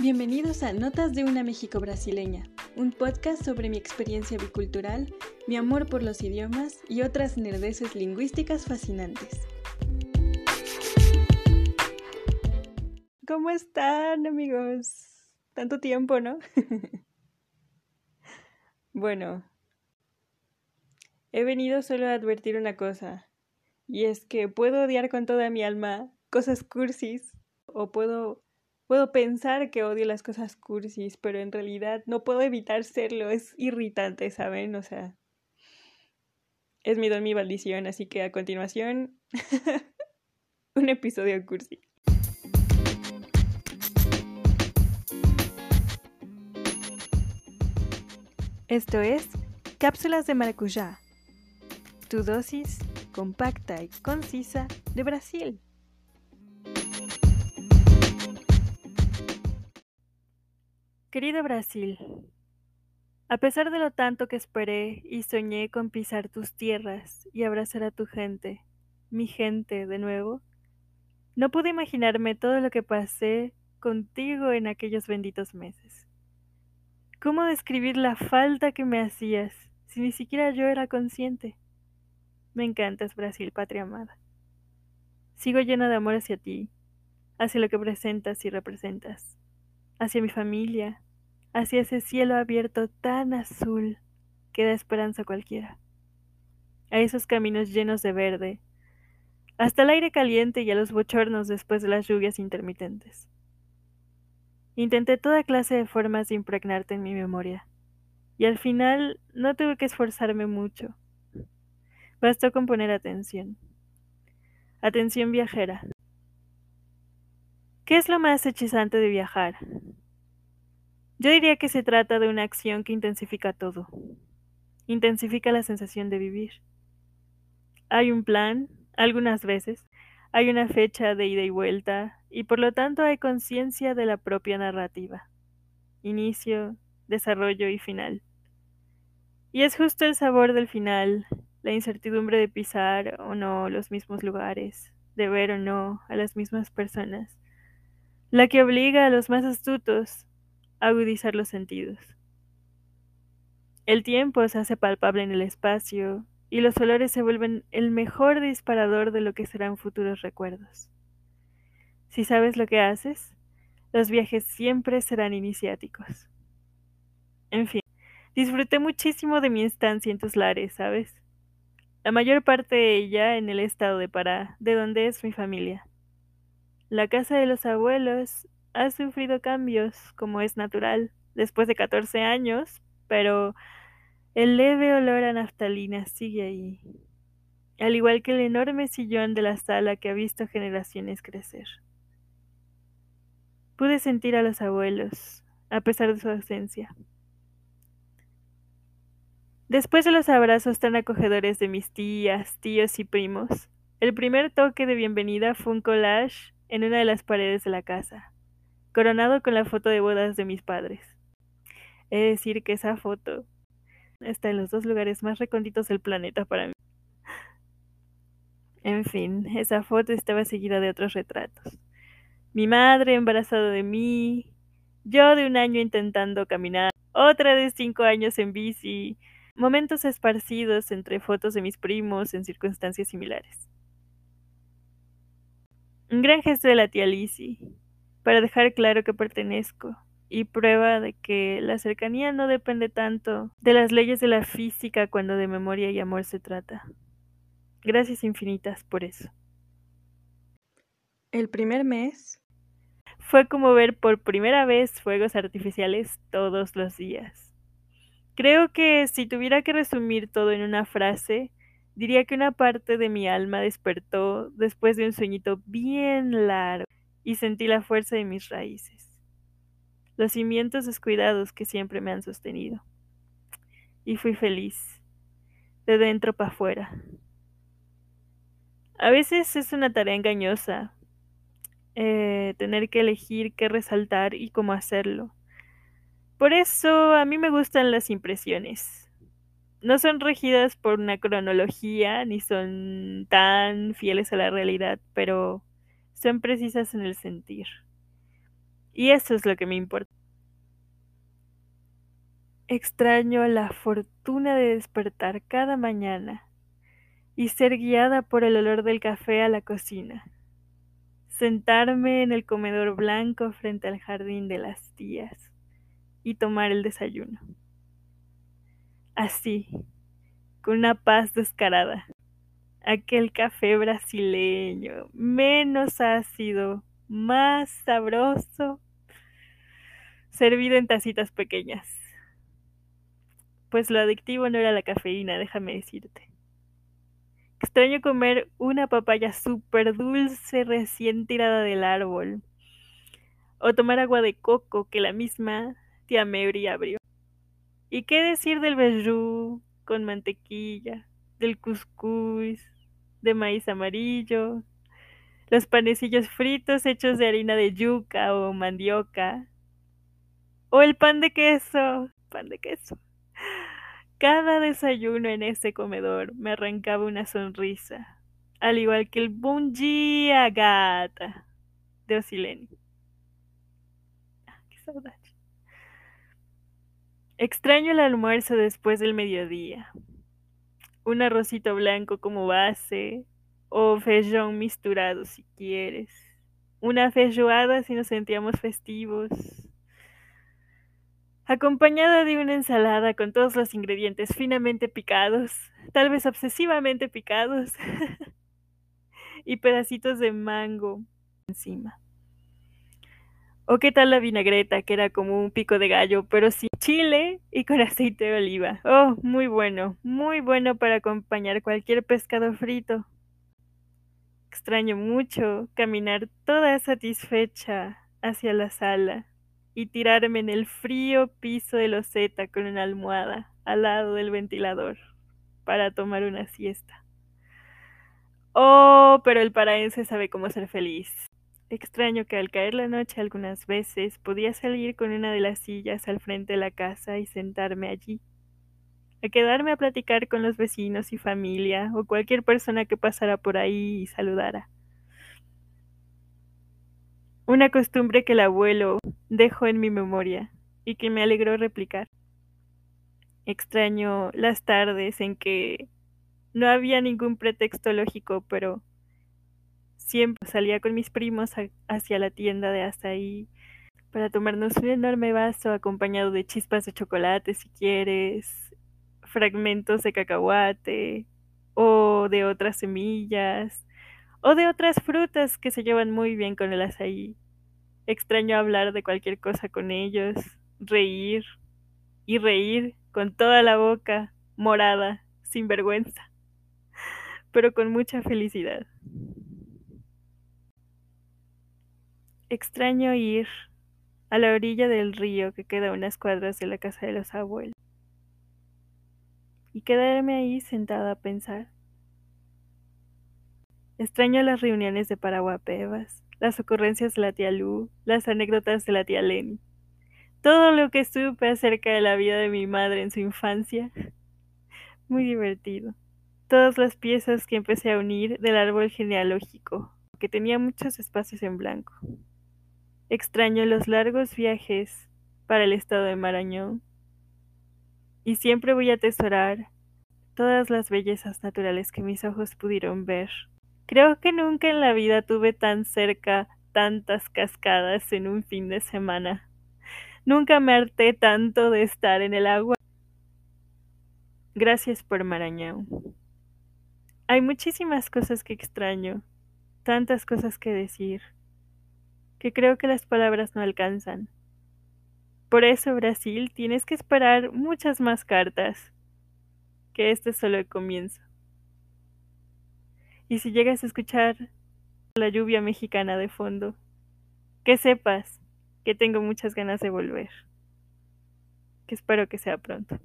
Bienvenidos a Notas de una México brasileña, un podcast sobre mi experiencia bicultural, mi amor por los idiomas y otras nerdeces lingüísticas fascinantes. ¿Cómo están amigos? Tanto tiempo, ¿no? bueno, he venido solo a advertir una cosa, y es que puedo odiar con toda mi alma cosas cursis, o puedo Puedo pensar que odio las cosas cursis, pero en realidad no puedo evitar serlo. Es irritante, ¿saben? O sea, es mi don, mi maldición. Así que a continuación, un episodio cursi. Esto es Cápsulas de Maracuyá, tu dosis compacta y concisa de Brasil. Querido Brasil, a pesar de lo tanto que esperé y soñé con pisar tus tierras y abrazar a tu gente, mi gente de nuevo, no pude imaginarme todo lo que pasé contigo en aquellos benditos meses. ¿Cómo describir la falta que me hacías si ni siquiera yo era consciente? Me encantas, Brasil, patria amada. Sigo llena de amor hacia ti, hacia lo que presentas y representas hacia mi familia, hacia ese cielo abierto tan azul que da esperanza a cualquiera, a esos caminos llenos de verde, hasta el aire caliente y a los bochornos después de las lluvias intermitentes. Intenté toda clase de formas de impregnarte en mi memoria, y al final no tuve que esforzarme mucho. Bastó con poner atención. Atención viajera. ¿Qué es lo más hechizante de viajar? Yo diría que se trata de una acción que intensifica todo. Intensifica la sensación de vivir. Hay un plan, algunas veces, hay una fecha de ida y vuelta, y por lo tanto hay conciencia de la propia narrativa. Inicio, desarrollo y final. Y es justo el sabor del final, la incertidumbre de pisar o no los mismos lugares, de ver o no a las mismas personas, la que obliga a los más astutos agudizar los sentidos. El tiempo se hace palpable en el espacio y los olores se vuelven el mejor disparador de lo que serán futuros recuerdos. Si sabes lo que haces, los viajes siempre serán iniciáticos. En fin, disfruté muchísimo de mi estancia en tus lares, ¿sabes? La mayor parte de ella en el estado de Pará, de donde es mi familia. La casa de los abuelos ha sufrido cambios, como es natural, después de 14 años, pero el leve olor a naftalina sigue ahí, al igual que el enorme sillón de la sala que ha visto generaciones crecer. Pude sentir a los abuelos, a pesar de su ausencia. Después de los abrazos tan acogedores de mis tías, tíos y primos, el primer toque de bienvenida fue un collage en una de las paredes de la casa, coronado con la foto de bodas de mis padres. He de decir que esa foto está en los dos lugares más recónditos del planeta para mí. En fin, esa foto estaba seguida de otros retratos. Mi madre embarazada de mí, yo de un año intentando caminar, otra de cinco años en bici, momentos esparcidos entre fotos de mis primos en circunstancias similares. Un gran gesto de la tía Lizzie, para dejar claro que pertenezco, y prueba de que la cercanía no depende tanto de las leyes de la física cuando de memoria y amor se trata. Gracias infinitas por eso. El primer mes fue como ver por primera vez fuegos artificiales todos los días. Creo que si tuviera que resumir todo en una frase, Diría que una parte de mi alma despertó después de un sueñito bien largo y sentí la fuerza de mis raíces, los cimientos descuidados que siempre me han sostenido. Y fui feliz, de dentro para afuera. A veces es una tarea engañosa eh, tener que elegir qué resaltar y cómo hacerlo. Por eso a mí me gustan las impresiones no son regidas por una cronología ni son tan fieles a la realidad, pero son precisas en el sentir. Y eso es lo que me importa. Extraño la fortuna de despertar cada mañana y ser guiada por el olor del café a la cocina. Sentarme en el comedor blanco frente al jardín de las tías y tomar el desayuno. Así, con una paz descarada. Aquel café brasileño, menos ácido, más sabroso, servido en tacitas pequeñas. Pues lo adictivo no era la cafeína, déjame decirte. Extraño comer una papaya súper dulce recién tirada del árbol. O tomar agua de coco que la misma tía Mary abrió. ¿Y qué decir del bejú con mantequilla, del cuscús, de maíz amarillo, los panecillos fritos hechos de harina de yuca o mandioca, o el pan de queso, pan de queso? Cada desayuno en ese comedor me arrancaba una sonrisa, al igual que el Bom dia, gata de Osileni. Ah. Extraño el almuerzo después del mediodía. Un arrocito blanco como base, o feijón misturado si quieres. Una feijoada si nos sentíamos festivos acompañada de una ensalada con todos los ingredientes finamente picados, tal vez obsesivamente picados, y pedacitos de mango encima. O qué tal la vinagreta, que era como un pico de gallo, pero sin chile y con aceite de oliva. Oh, muy bueno, muy bueno para acompañar cualquier pescado frito. Extraño mucho caminar toda satisfecha hacia la sala y tirarme en el frío piso de loseta con una almohada al lado del ventilador para tomar una siesta. Oh, pero el paraense sabe cómo ser feliz. Extraño que al caer la noche algunas veces podía salir con una de las sillas al frente de la casa y sentarme allí, a quedarme a platicar con los vecinos y familia o cualquier persona que pasara por ahí y saludara. Una costumbre que el abuelo dejó en mi memoria y que me alegró replicar. Extraño las tardes en que no había ningún pretexto lógico, pero siempre salía con mis primos hacia la tienda de ahí para tomarnos un enorme vaso acompañado de chispas de chocolate si quieres, fragmentos de cacahuate o de otras semillas o de otras frutas que se llevan muy bien con el azaí. Extraño hablar de cualquier cosa con ellos, reír y reír con toda la boca morada, sin vergüenza, pero con mucha felicidad. Extraño ir a la orilla del río que queda a unas cuadras de la casa de los abuelos y quedarme ahí sentada a pensar. Extraño las reuniones de Paraguapevas, las ocurrencias de la tía Lu, las anécdotas de la tía Lenny. Todo lo que supe acerca de la vida de mi madre en su infancia. Muy divertido. Todas las piezas que empecé a unir del árbol genealógico, que tenía muchos espacios en blanco. Extraño los largos viajes para el estado de Marañón. Y siempre voy a atesorar todas las bellezas naturales que mis ojos pudieron ver Creo que nunca en la vida tuve tan cerca tantas cascadas en un fin de semana. Nunca me harté tanto de estar en el agua. Gracias por Marañón. Hay muchísimas cosas que extraño, tantas cosas que decir, que creo que las palabras no alcanzan. Por eso, Brasil, tienes que esperar muchas más cartas, que este es solo el comienzo. Y si llegas a escuchar la lluvia mexicana de fondo, que sepas que tengo muchas ganas de volver. Que espero que sea pronto.